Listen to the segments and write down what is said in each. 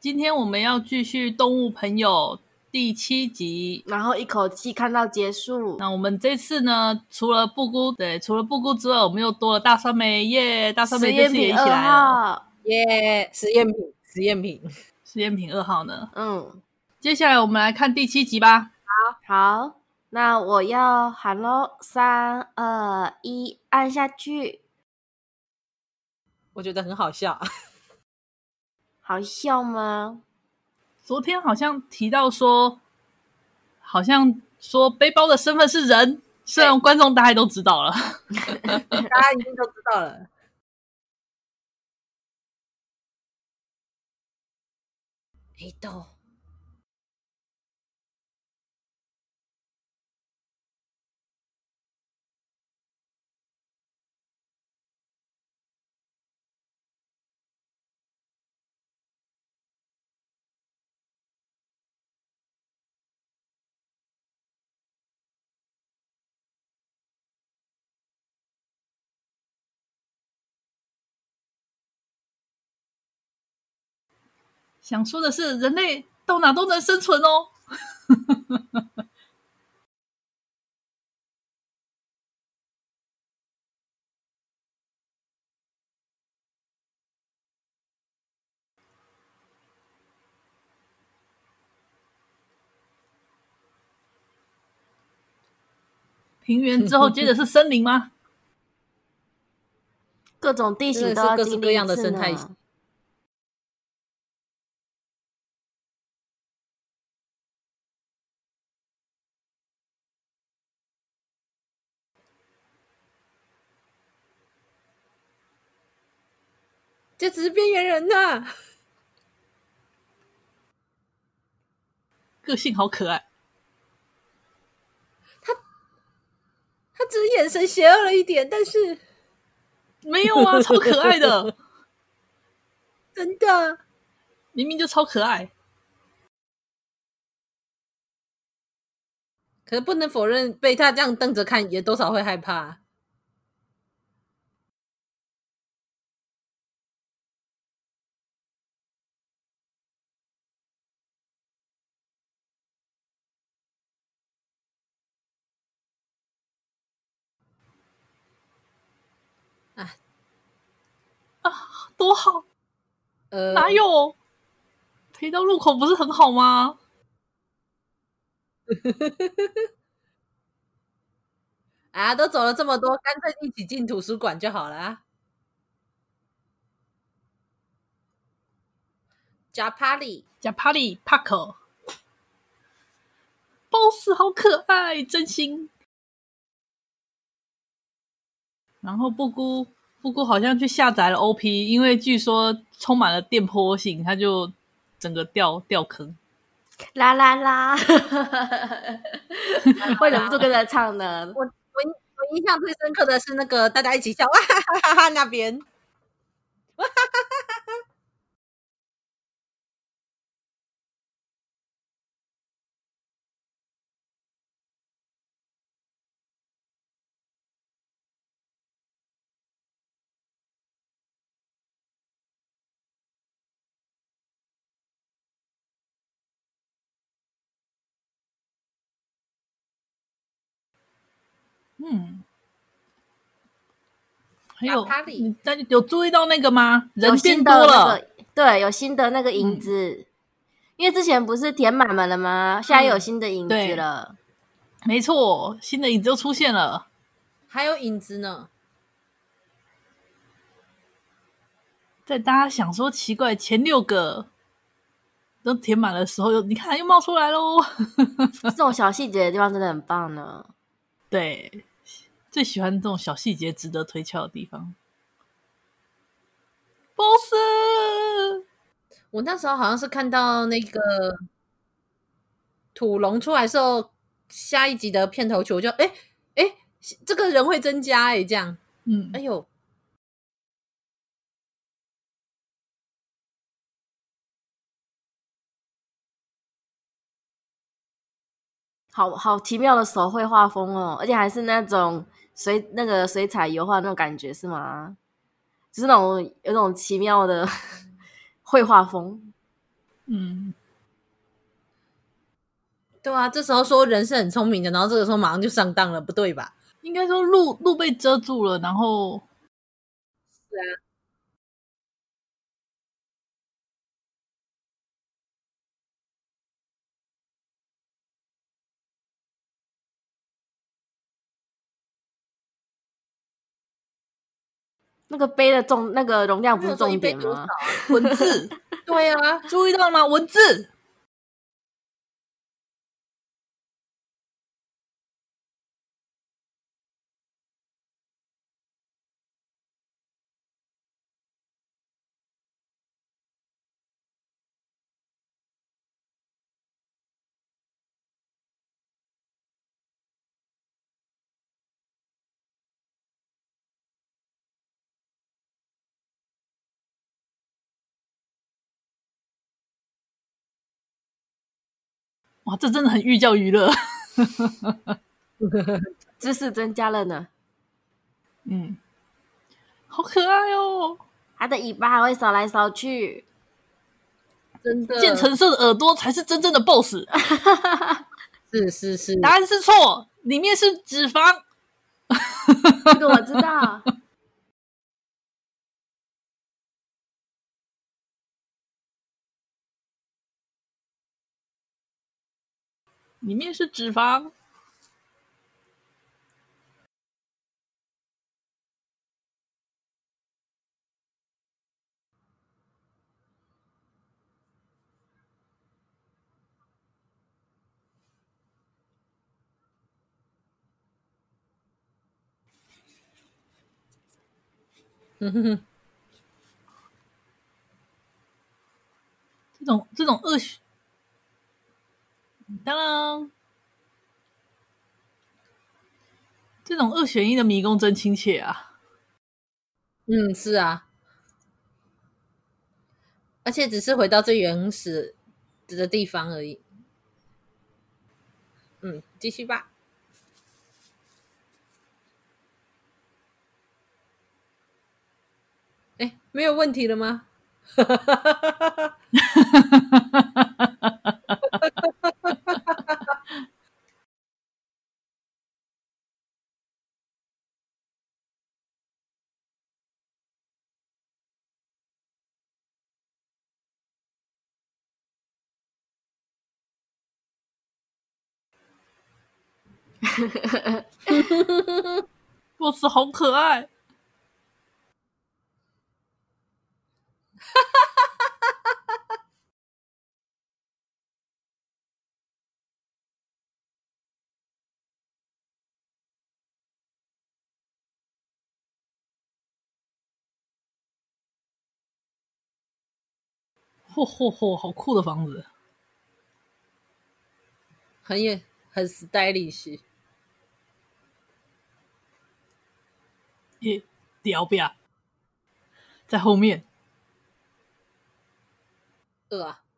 今天我们要继续《动物朋友》第七集，然后一口气看到结束。那我们这次呢，除了布谷，对，除了布谷之外，我们又多了大酸梅耶！大酸梅这次也一起来了耶！实验品，实验品，实验品二号呢？嗯，接下来我们来看第七集吧。好，好，那我要喊喽，三二一，按下去。我觉得很好笑，好笑吗？昨天好像提到说，好像说背包的身份是人，虽然观众大概都知道了，大家一定都知道了。黑豆。想说的是，人类到哪都能生存哦。平原之后，接着是森林吗？各种地形都各式各样的生态。这只是边缘人呐，个性好可爱。他他只是眼神邪恶了一点，但是 没有啊，超可爱的，真的，明明就超可爱。可是不能否认，被他这样瞪着看，也多少会害怕。啊，多好！呃，哪有陪到路口不是很好吗？啊，都走了这么多，干脆一起进图书馆就好了啊。加帕里，加帕里，帕克，boss 好可爱，真心。然后布姑。布姑好像去下载了 OP，因为据说充满了电波性，他就整个掉掉坑。啦啦啦！会忍不住跟着唱呢。我我我印象最深刻的是那个大家一起笑哇哈哈哈哈那边。哇哈哈！嗯，还有你大家有注意到那个吗？人变多了，那个，对，有新的那个影子，嗯，因为之前不是填满满了吗？现在有新的影子了，嗯，没错，新的影子又出现了，还有影子呢。在大家想说奇怪，前六个都填满的时候，又你看又冒出来喽。这种小细节的地方真的很棒呢。对。最喜欢这种小细节值得推敲的地方。boss，我那时候好像是看到那个土龙出来的时候，下一集的片头曲，我就哎哎，这个人会增加哎，这样，嗯，哎呦，好好奇妙的手绘画风哦，而且还是那种。水那个水彩油画那种感觉是吗？就是那种有种奇妙的绘画风。嗯，对啊，这时候说人是很聪明的，然后这个时候马上就上当了，不对吧？应该说路路被遮住了，然后是啊。那个杯的重，那个容量不是重点吗？文字，对啊，注意到了吗？文字。哇，这真的很寓教于乐，知识增加了呢。嗯，好可爱哦！它的尾巴还会扫来扫去，真的。渐橙色的耳朵才是真正的 BOSS。是是是，答案是错，里面是脂肪。这个我知道。里面是脂肪。哼哼哼，这种这种恶当。当，这种二选一的迷宫真亲切啊！嗯，是啊，而且只是回到最原始的地方而已。嗯，继续吧。哎，没有问题了吗？呵呵呵呵呵呵，哇，是好可爱，嚯嚯嚯！好酷的房子，很也很 stylish。一屌吧，在后面。呃。哼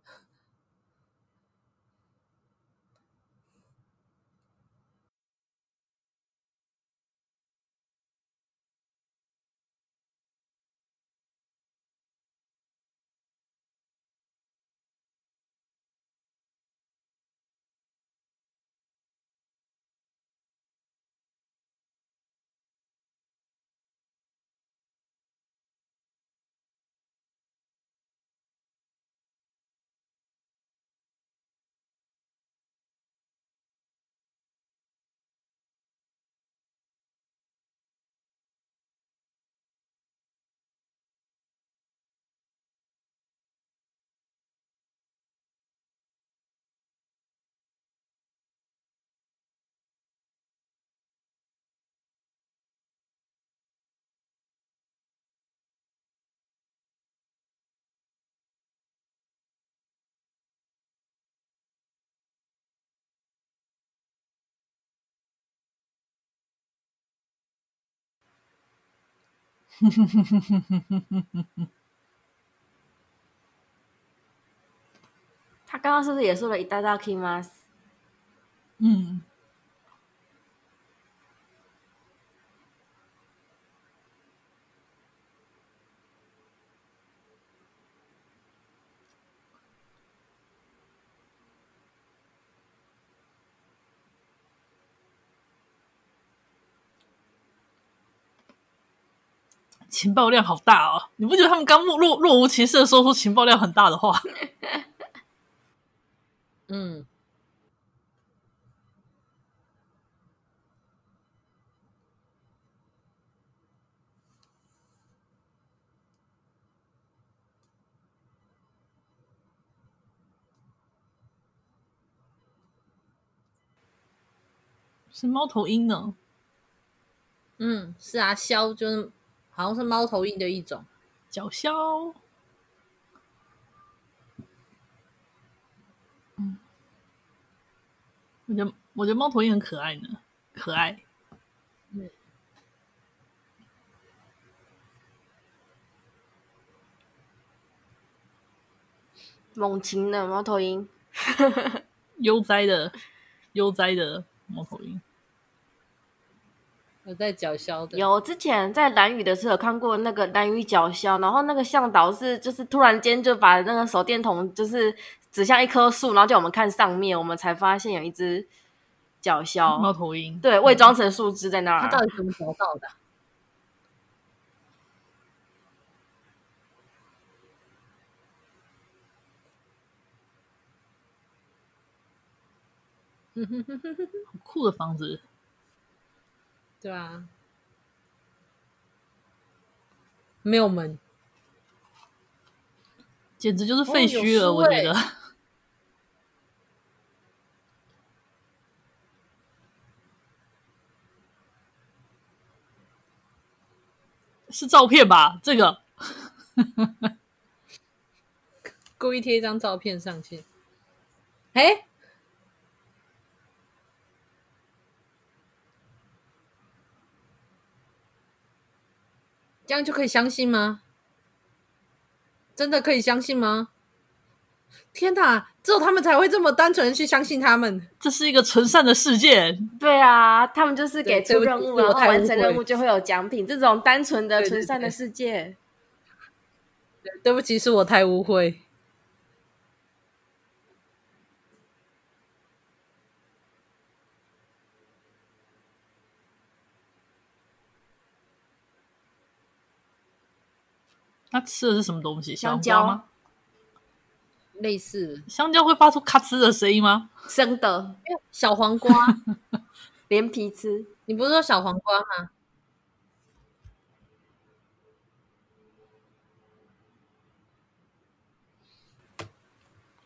哼哼哼哼哼哼哼哼哼，他刚刚是不是也说了一大道 K 吗？嗯。情报量好大哦！你不觉得他们刚若若无其事的说出情报量很大的话？嗯。是猫头鹰呢？嗯，是啊，肖就是好像是猫头鹰的一种，角鸮。嗯，我觉得我觉得猫头鹰很可爱呢，可爱。嗯，猛禽的猫头鹰，悠哉的，悠哉的猫头鹰。有在角鸮的，有之前在兰屿的时候有看过那个兰屿角鸮，然后那个向导是就是突然间就把那个手电筒就是指向一棵树，然后叫我们看上面，我们才发现有一只角鸮猫头鹰，对，伪装成树枝在那儿。他到底怎么找到的？好酷的房子。对啊，没有门，简直就是废墟了。我觉得 是照片吧？这个 故意贴一张照片上去。哎。这样就可以相信吗？真的可以相信吗？天哪，只有他们才会这么单纯的去相信他们。这是一个纯善的世界。对啊，他们就是给出任务，然后完成任务就会有奖品。这种单纯的纯善的世界。对，对不起，是我太误会。他吃的是什么东西？香蕉吗？类似香蕉会发出咔哧的声音吗？生的小黄瓜 连皮吃。你不是说小黄瓜吗？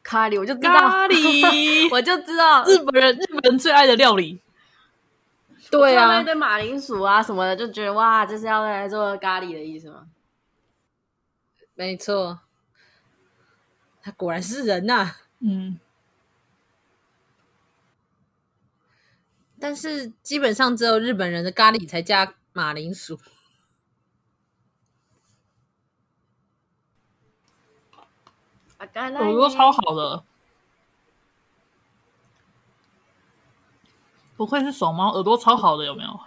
咖喱，我就知道咖喱，我就知道日本人日本人最爱的料理。对啊，那堆马铃薯啊什么的，就觉得哇，这是要来做咖喱的意思吗？没错，他果然是人呐、啊。嗯，但是基本上只有日本人的咖喱才加马铃薯。耳朵超好的，不愧是手猫，耳朵超好的，有没有？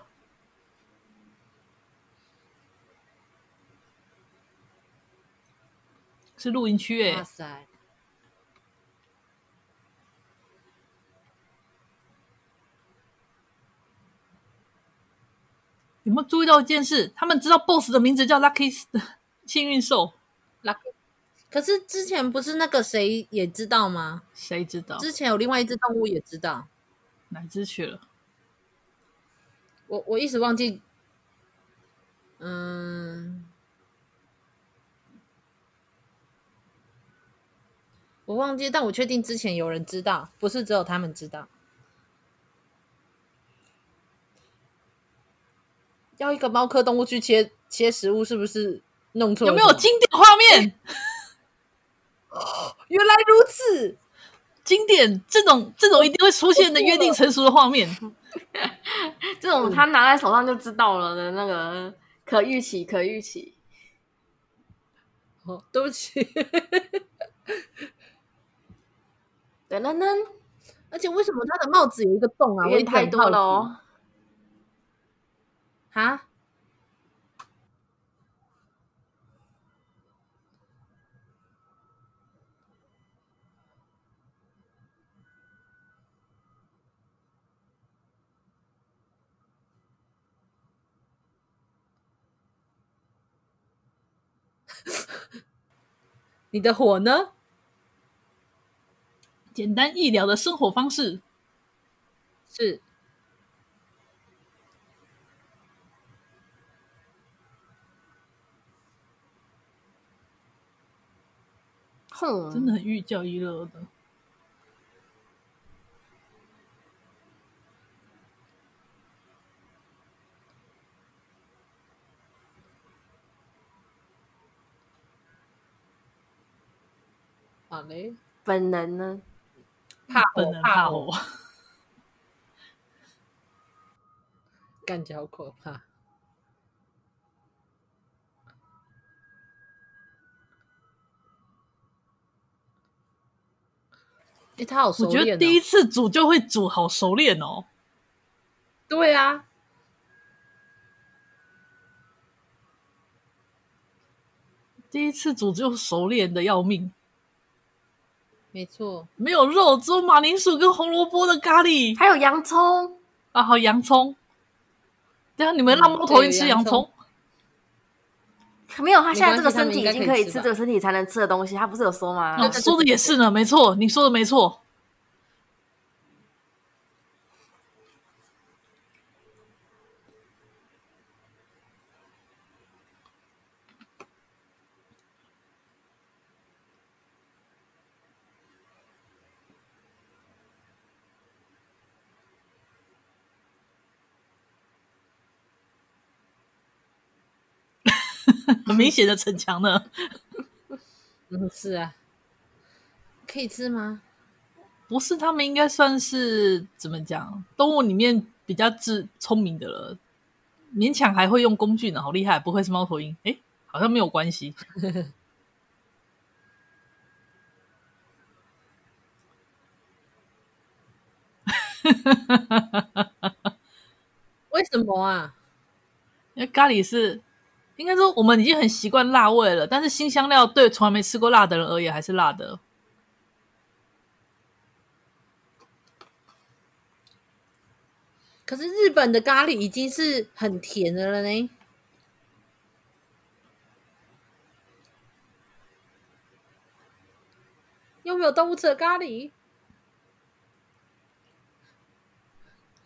是露营区哎！哇塞！有没有注意到一件事？他们知道 BOSS 的名字叫 Lucky 幸运兽。Lucky，可是之前不是那个谁也知道吗？谁知道？之前有另外一只动物也知道，哪只去了？我我一时忘记。嗯。我忘记，但我确定之前有人知道，不是只有他们知道。要一个猫科动物去切切食物，是不是弄错了？有没有经典画面？原来如此，经典这种这种一定会出现的约定成熟的画面，这种他拿在手上就知道了的那个可预期，可预期。哦，对不起。对，那那，而且为什么他的帽子有一个洞啊？因为太多了。哈。你的火呢？简单易聊的生活方式是。哼，真的很寓教于乐的。好嘞，本能呢？怕火本能怕火，感觉好可怕。哎，他好熟哦。我觉得第一次煮就会煮，好熟练哦。对啊，第一次煮就熟练的要命。没错，没有肉，只有马铃薯跟红萝卜的咖喱，还有洋葱啊，还有洋葱。对啊，你们让猫头鹰吃洋葱？没有，他现在这个身体已经可以吃这个身体才能吃的东西，他不是有说吗？哦，说的也是呢，没错，你说的没错。很明显的逞强呢，嗯，是啊，可以吃吗？不是，他们应该算是怎么讲？动物里面比较智聪明的了，勉强还会用工具呢，好厉害！不会是猫头鹰？哎，好像没有关系。为什么啊？因为咖喱是。应该说，我们已经很习惯辣味了，但是新香料对从来没吃过辣的人而言还是辣的。可是日本的咖喱已经是很甜的了呢。有没有动物吃的咖喱？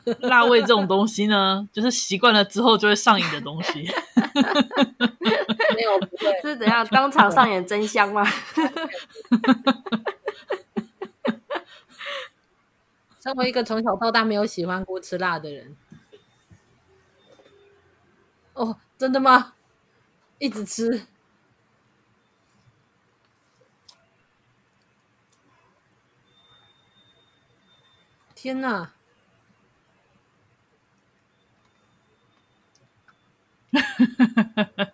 辣味这种东西呢，就是习惯了之后就会上瘾的东西。没有，不会是怎样当场上演真香吗？身为一个从小到大没有喜欢过吃辣的人，哦，真的吗？一直吃，天哪！哈哈哈哈哈！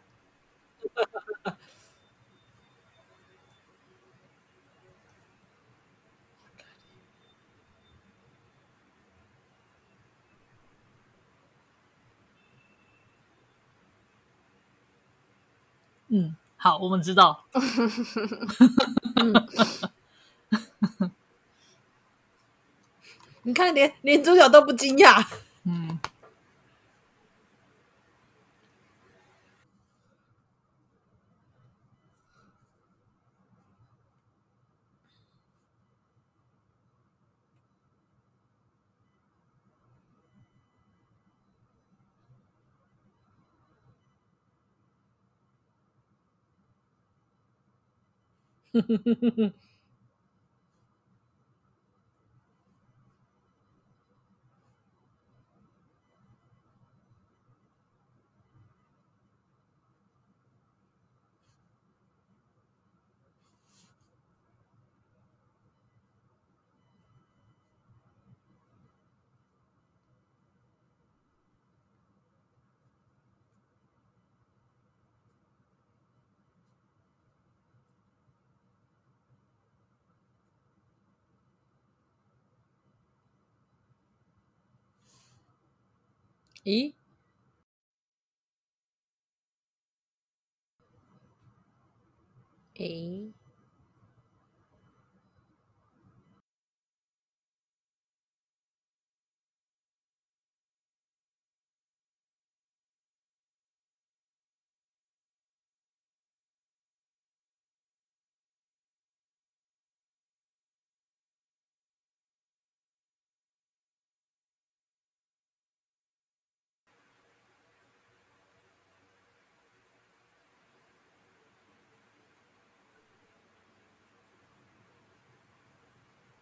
嗯，好，我们知道。你看，连连主角都不惊讶。呵呵呵呵呵。咦？诶？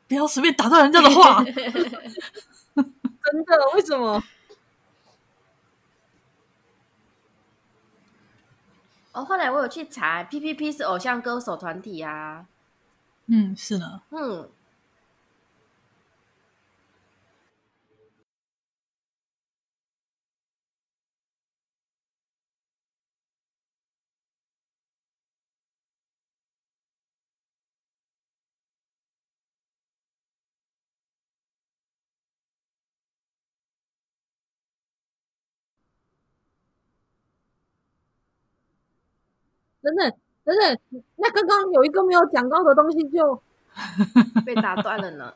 不要随便打断人家的话。真的？为什么？哦，后来我有去查，P.P.P 是偶像歌手团体啊。嗯，是呢。嗯。等等等等，那刚刚有一个没有讲到的东西就 被打断了呢。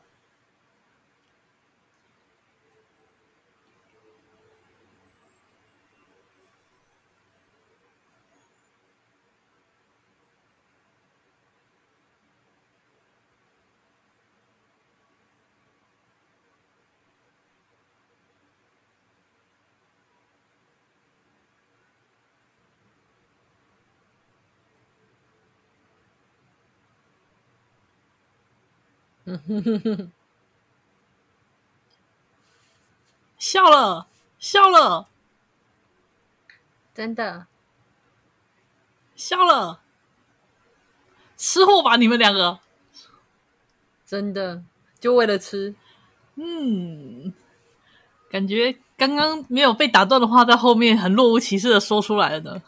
笑了，笑了，真的。笑了，吃货吧你们两个，真的。就为了吃，嗯，感觉刚刚没有被打断的话，在后面很若无其事的说出来了呢。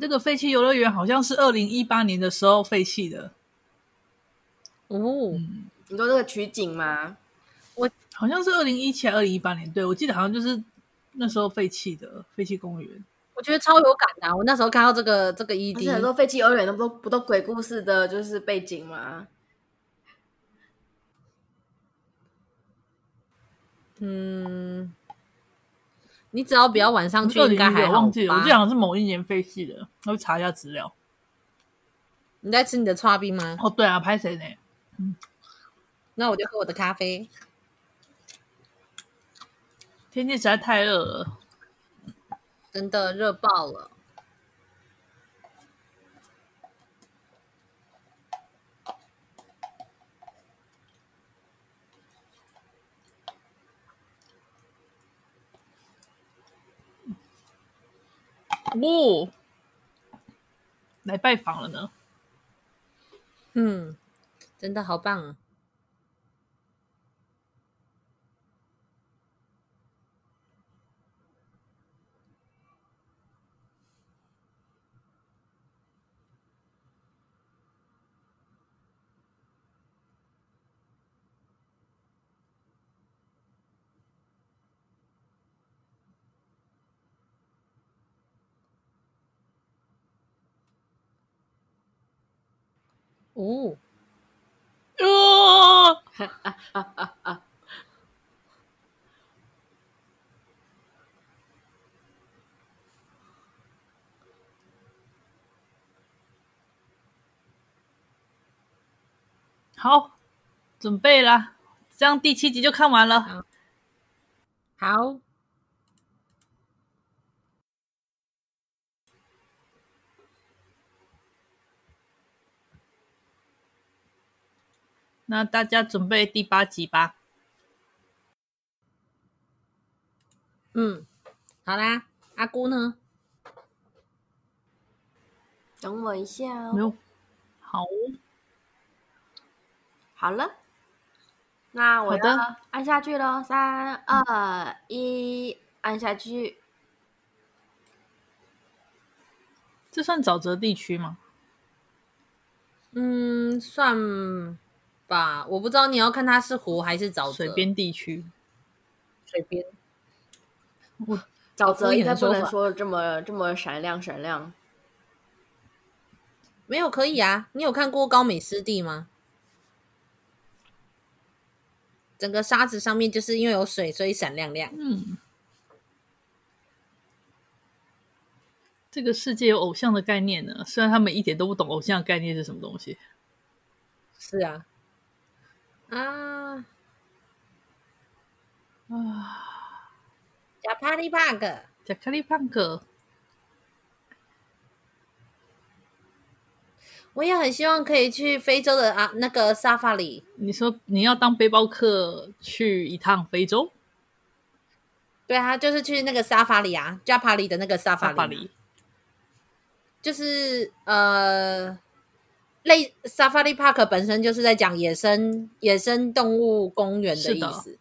这个废弃游乐园好像是二零一八年的时候废弃的。哦，嗯、你说这个取景吗？我好像是二零一七、二零一八年，对，我记得好像就是那时候废弃的废弃公园。我觉得超有感的、啊，我那时候看到这个这个 ED，很多废弃游乐园都不不都鬼故事的，就是背景吗？嗯。你只要不要晚上去，应该还好。忘记了，我记得好像是某一年废弃的，我去查一下资料。你在吃你的叉冰吗？哦，对啊，拍谁呢？嗯，那我就喝我的咖啡。天气实在太热了，真的热爆了。哦，来拜访了呢。嗯，真的好棒啊！哦，哦，哈哈哈哈！好，准备啦，这样第七集就看完了。好。那大家准备第八集吧。嗯，好啦，阿姑呢？等我一下哦。没有。好。好了，那我要按下去喽，三二一，按下去。这算沼泽地区吗？嗯，算。吧，我不知道你要看它是湖还是沼泽。水边地区，水边。我沼泽应该不能说这么这么闪亮闪亮。没有可以啊，你有看过高美湿地吗？整个沙子上面就是因为有水，所以闪亮亮。嗯。这个世界有偶像的概念呢，虽然他们一点都不懂偶像的概念是什么东西。是啊，啊啊，贾帕利帕克，加卡利胖克。我也很希望可以去非洲的啊那个沙发里。你说你要当背包客去一趟非洲？对啊，就是去那个沙发里啊，加帕里的那个沙发里，就是呃，类沙发里 park 本身就是在讲野生野生动物公园的意思，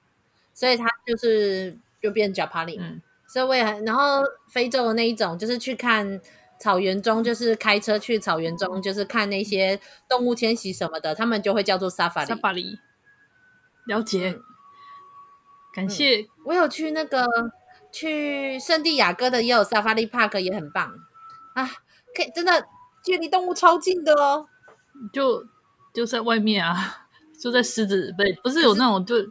所以它就是就变加帕里。嗯，所以我也很，然后非洲的那一种就是去看。草原中就是开车去草原中，就是看那些动物迁徙什么的，他们就会叫做 safari。safari，了解。嗯、感谢、嗯。我有去那个去圣地亚哥的，也有 safari park，也很棒啊！可以真的距离动物超近的哦，就就在外面啊，就在狮子不不是有那种就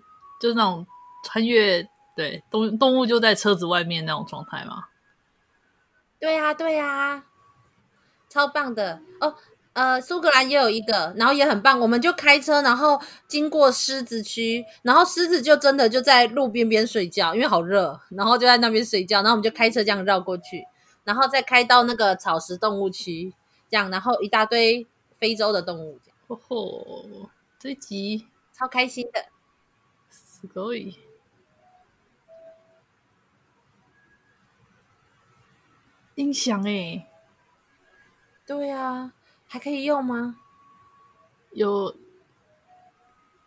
就那种穿越对动动物就在车子外面那种状态吗？对呀、啊，对呀、啊，超棒的哦！呃，苏格兰也有一个，然后也很棒。我们就开车，然后经过狮子区，然后狮子就真的就在路边边睡觉，因为好热，然后就在那边睡觉。然后我们就开车这样绕过去，然后再开到那个草食动物区，这样，然后一大堆非洲的动物。哦吼，这一集超开心的，すごい。音响哎，对呀、啊，还可以用吗？有，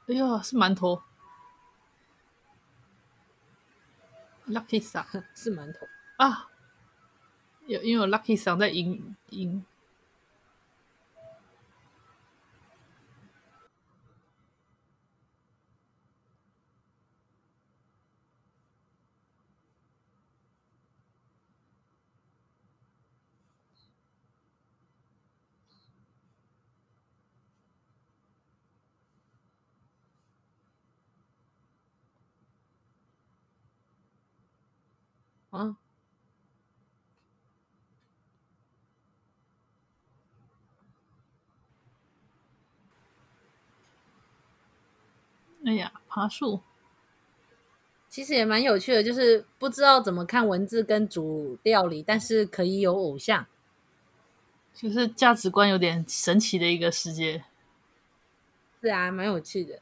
哎呦，是馒头，Lucky 桑是馒头啊，有，因为有 Lucky 桑在音音。 啊！哎呀，爬树其实也蛮有趣的，就是不知道怎么看文字跟主料理，但是可以有偶像，就是价值观有点神奇的一个世界。是啊，蛮有趣的。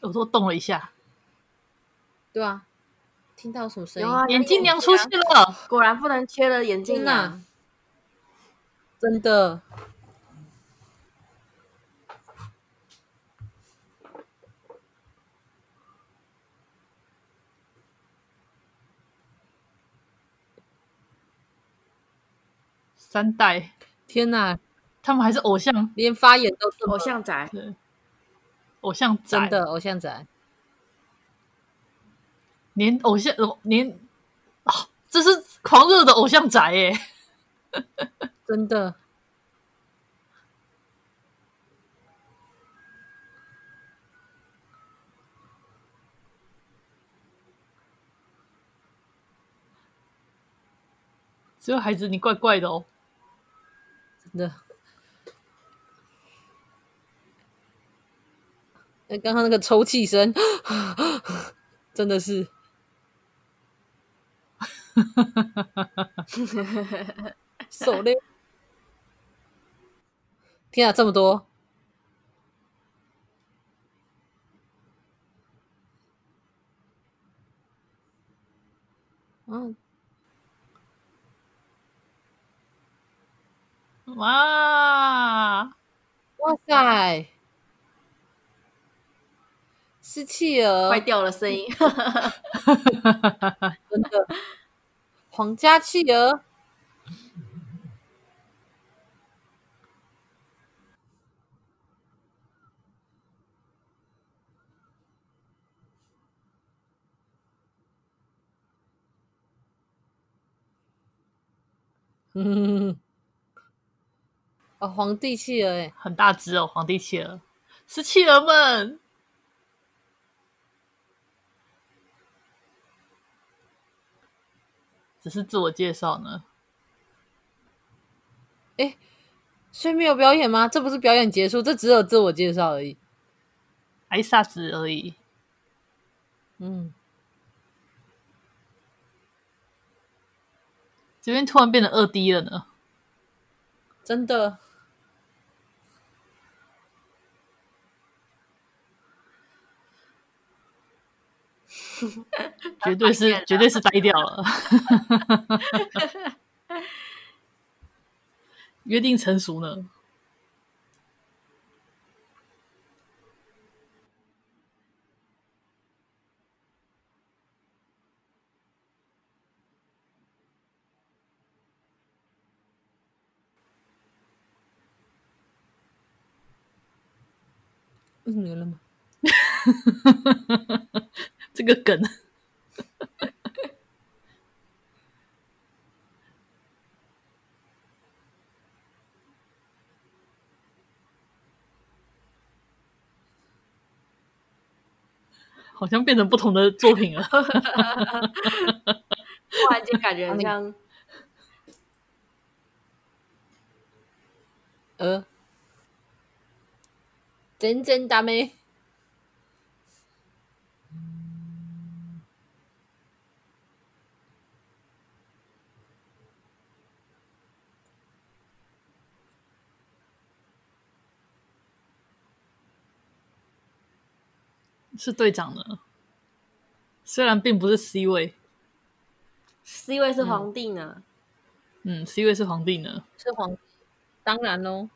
我都动了一下，对啊，听到什么声音？啊、眼镜娘出现了，果然不能缺了眼镜娘，真的。三代，天哪，他们还是偶像，连发言都是偶像仔。偶像真的偶像仔，连偶像连啊，这是狂热的偶像仔耶！真的，只有孩子，你怪怪的哦，真的。刚刚那个抽泣声，真的是，手累。天啊，这么多！嗯，哇，哇塞！是企鹅坏掉了声音，真的，皇家企鹅，嗯，哦，皇帝企鹅哎，很大只哦，皇帝企鹅。是企鹅们，只是自我介绍呢。哎，所以没有表演吗？这不是表演结束，这只有自我介绍而已，还一下子而已。嗯，这边突然变得二 D 了呢，真的。绝对是，绝对是呆掉了。约定成熟呢？没了吗？这个梗 好像变成不同的作品了。突然间感觉很像，呃，真真大美。是队长呢，虽然并不是 C 位，C 位是皇帝呢。嗯，嗯，C 位是皇帝呢，是皇，当然喽。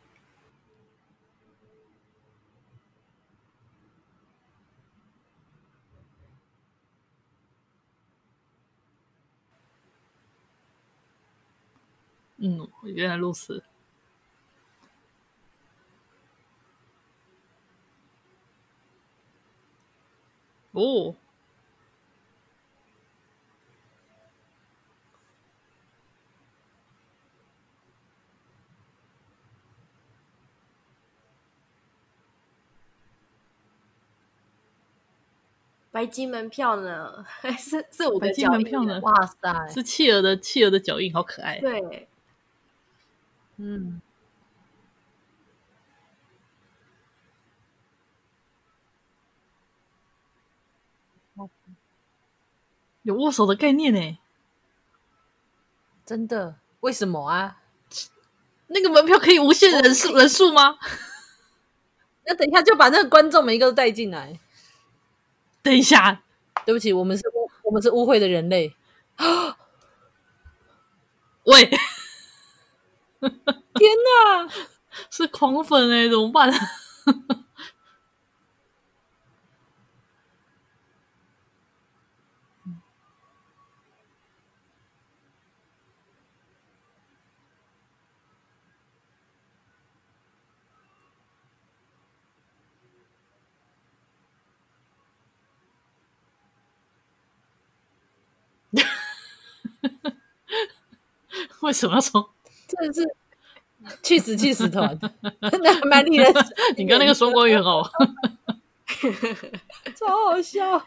嗯，原来如此。哦，白金门票呢？是是五个白金门票呢？哇塞，是企鹅的企鹅的脚印，好可爱。对，嗯。有握手的概念呢，真的？为什么啊？那个门票可以无限人数 人数吗？那等一下就把那个观众每一个都带进来。等一下，对不起，我们是我们是污秽的人类。喂，天哪，是狂粉哎，怎么办？为什么要从？真的是气死气死团，真的蛮令人。你刚那个双关语很好，超好笑。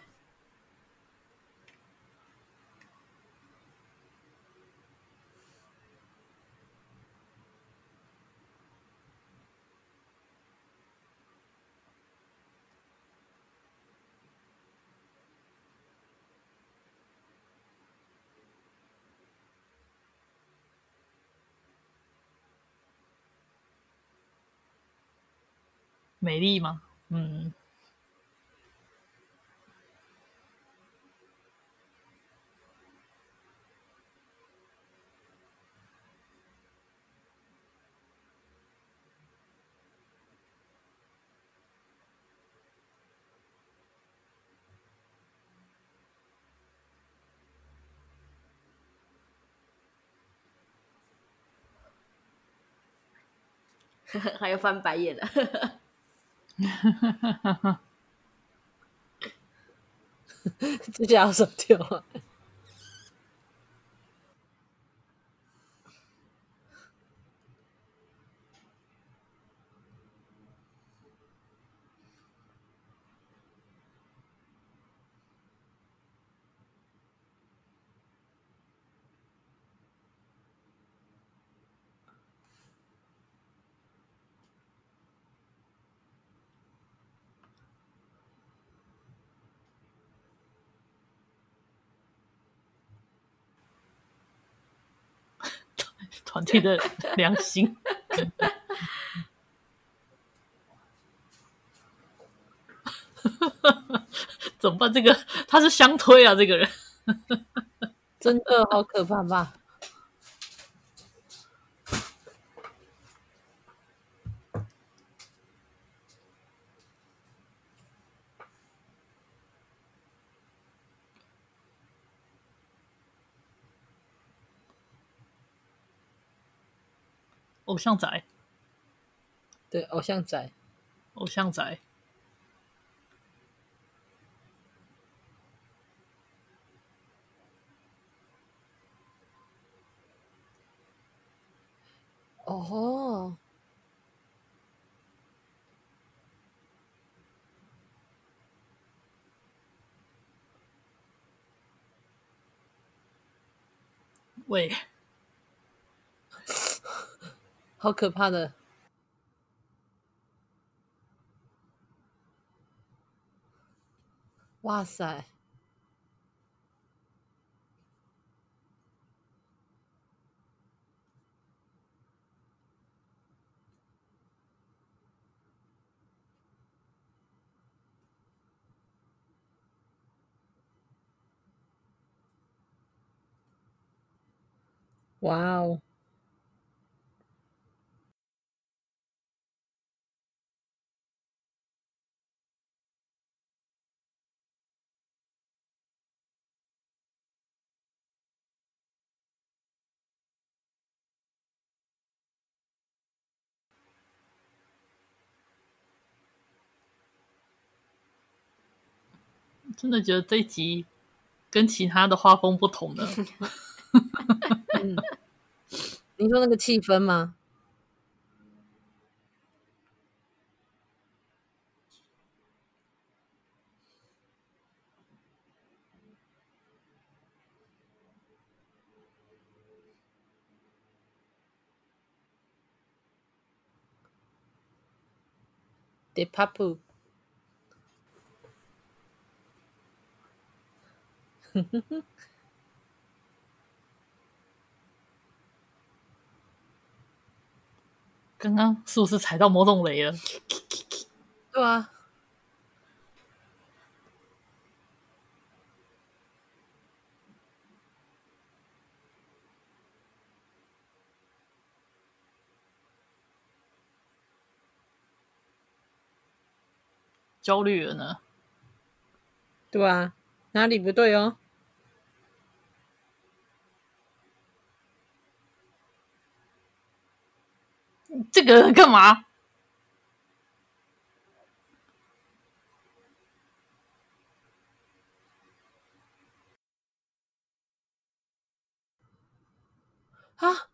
美丽吗？嗯，还有翻白眼了。哈哈哈！哈，这叫要手团体的良心。怎么办？这个他是相推啊，这个人 真的好可怕吧？偶像宅，对，偶像宅，偶像宅。哦，喂。好可怕的！哇塞！哇哦！真的觉得这一集跟其他的画风不同的。你说那个气氛吗？对，帕 刚刚是不是踩到某种雷了？对啊，焦虑了呢？对啊，哪里不对哦？这个干嘛？啊！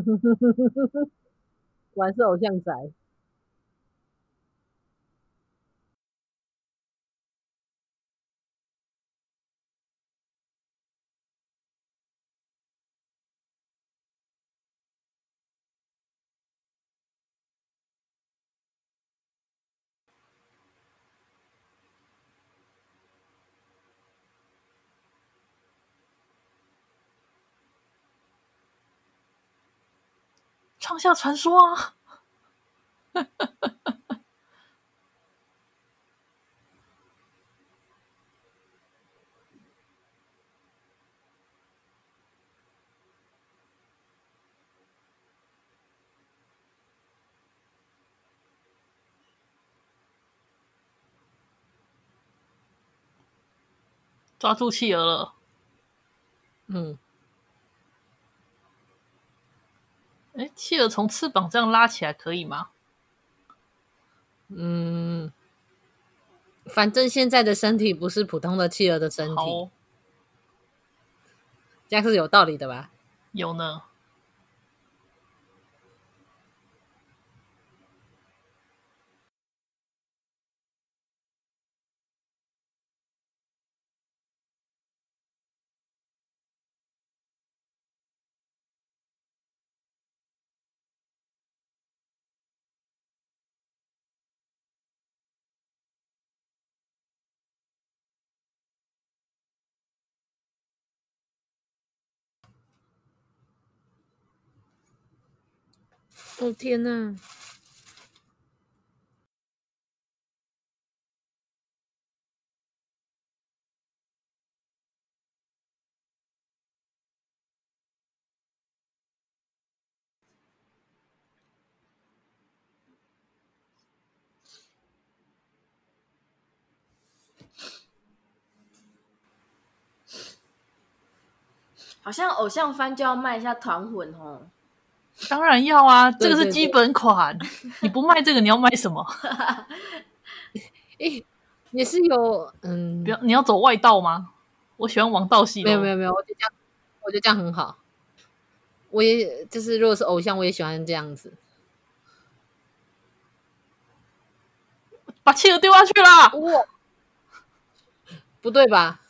呵呵呵呵呵呵，我还是偶像仔，创下传说啊！抓住企鹅了，嗯。哎，企鹅从翅膀这样拉起来可以吗？嗯，反正现在的身体不是普通的企鹅的身体，好，这样是有道理的吧？有呢。哦天哪！好像偶像番就要卖一下团魂哦。当然要啊，这个是基本款。对对对你不卖这个，你要卖什么？诶，也是有，嗯，不要，你要走外道吗？我喜欢王道系。没有没有没有，我觉得这样，我觉得这样很好。我也就是，如果是偶像，我也喜欢这样子。把企鹅丢下去了！哇，不对吧？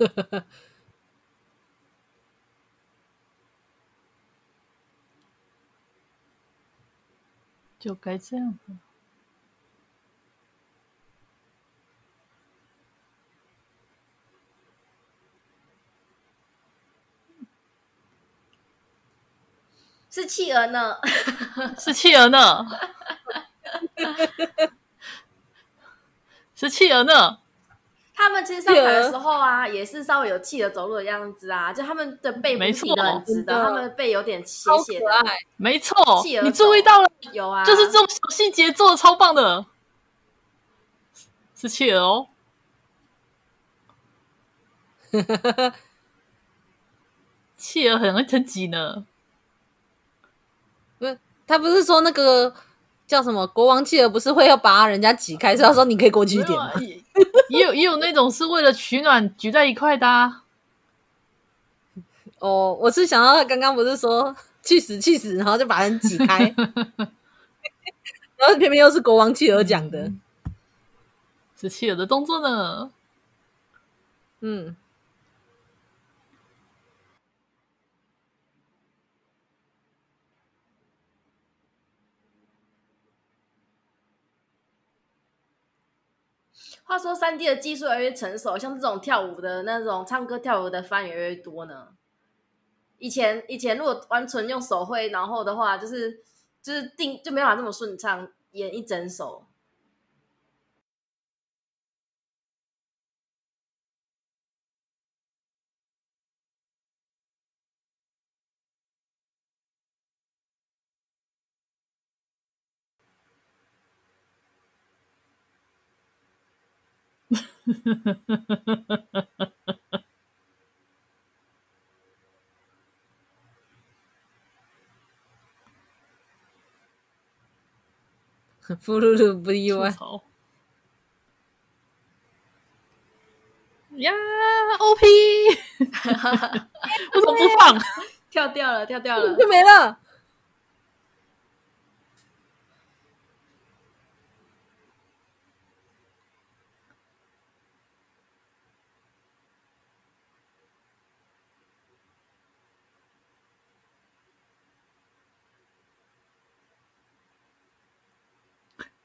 就该这样。是企鹅呢？是企鹅呢？是企鹅呢？他们其实上台的时候啊，也是稍微有气的走路的样子啊，就他们的背不是挺的很直的，他们的背有点斜斜的。没错，你注意到了？有啊，就是这种小细节做的超棒的，是企鹅哦。企鹅很会撑挤呢。不是，他不是说那个叫什么国王企鹅，不是会要把人家挤开？所以他说你可以过去一点吗？也有也有那种是为了取暖举在一块的啊。哦，我是想到他刚刚不是说去死去死，然后就把人挤开，然后偏偏又是国王企鹅讲的，嗯，是企鹅的动作呢。嗯。话说，三 D 的技术越来越成熟，像这种跳舞的那种唱歌跳舞的翻也越来越多呢。以前以前如果完全用手绘，然后的话就是就是定就没法这么顺畅演一整首。哈哈哈，不意外呀。OP，我怎么不放？跳掉了，跳掉了，就没了。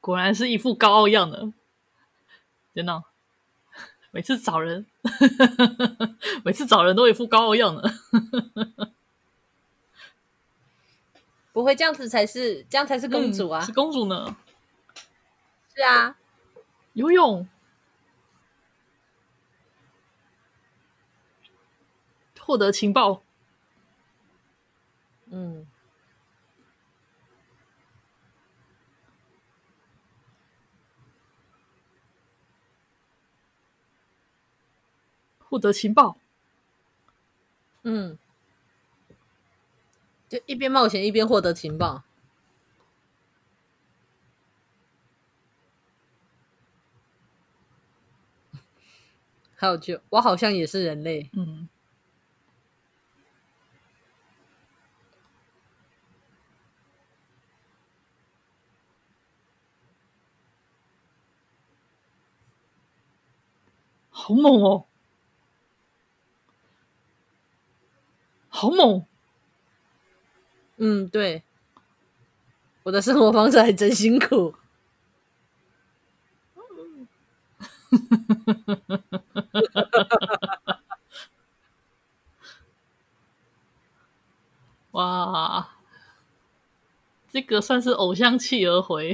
果然是一副高傲样的，真的。每次找人，每次找人都一副高傲样的。不会这样子才是，这样才是公主啊！嗯、是公主呢。是啊，游泳，获得情报。嗯。获得情报，嗯，就一边冒险一边获得情报。还有就我好像也是人类，嗯，好猛哦！好猛！嗯，对，我的生活方式还真辛苦。哇，这个算是偶像气儿回，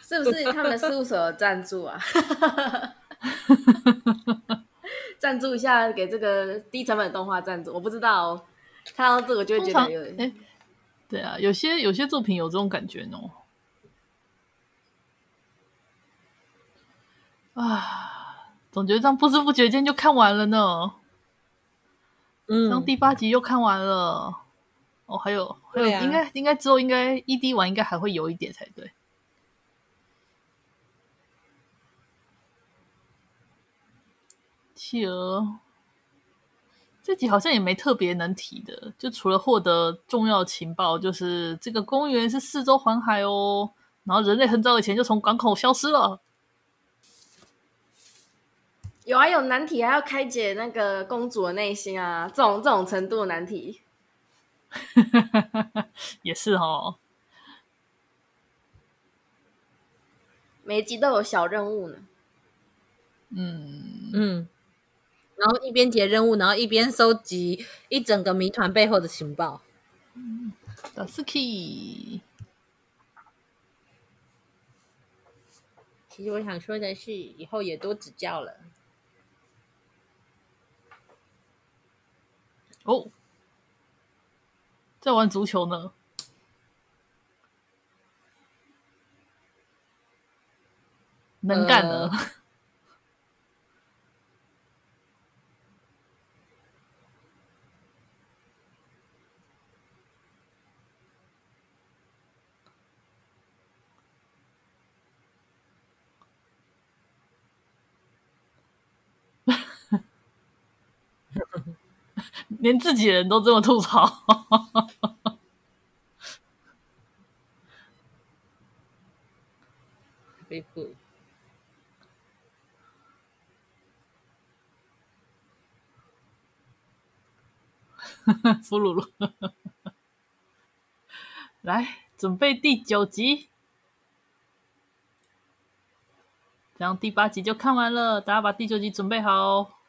是不是他们事务所的赞助啊？赞助一下给这个低成本动画赞助，我不知道哦。看到这个就会觉得有点，哎，对啊，有些有些作品有这种感觉呢。啊，总觉得这样不知不觉间就看完了呢。嗯，像第八集又看完了。哦，还有还有，应该应该之后应该 ED 完应该还会有一点才对。企鹅这集好像也没特别能提的，就除了获得重要情报，就是这个公园是四周环海哦，然后人类很早以前就从港口消失了。有啊，有难题，还要开解那个公主的内心啊，这种这种程度的难题，也是哦。每一集都有小任务呢。嗯嗯，然后一边接任务，然后一边收集一整个谜团背后的情报。嗯，大好き。其实我想说的是，以后也多指教了。哦，在玩足球呢，能干的。呃 连自己人都这么吐槽，恢复。俘虏了，来准备第九集，这样第八集就看完了。大家把第九集准备好。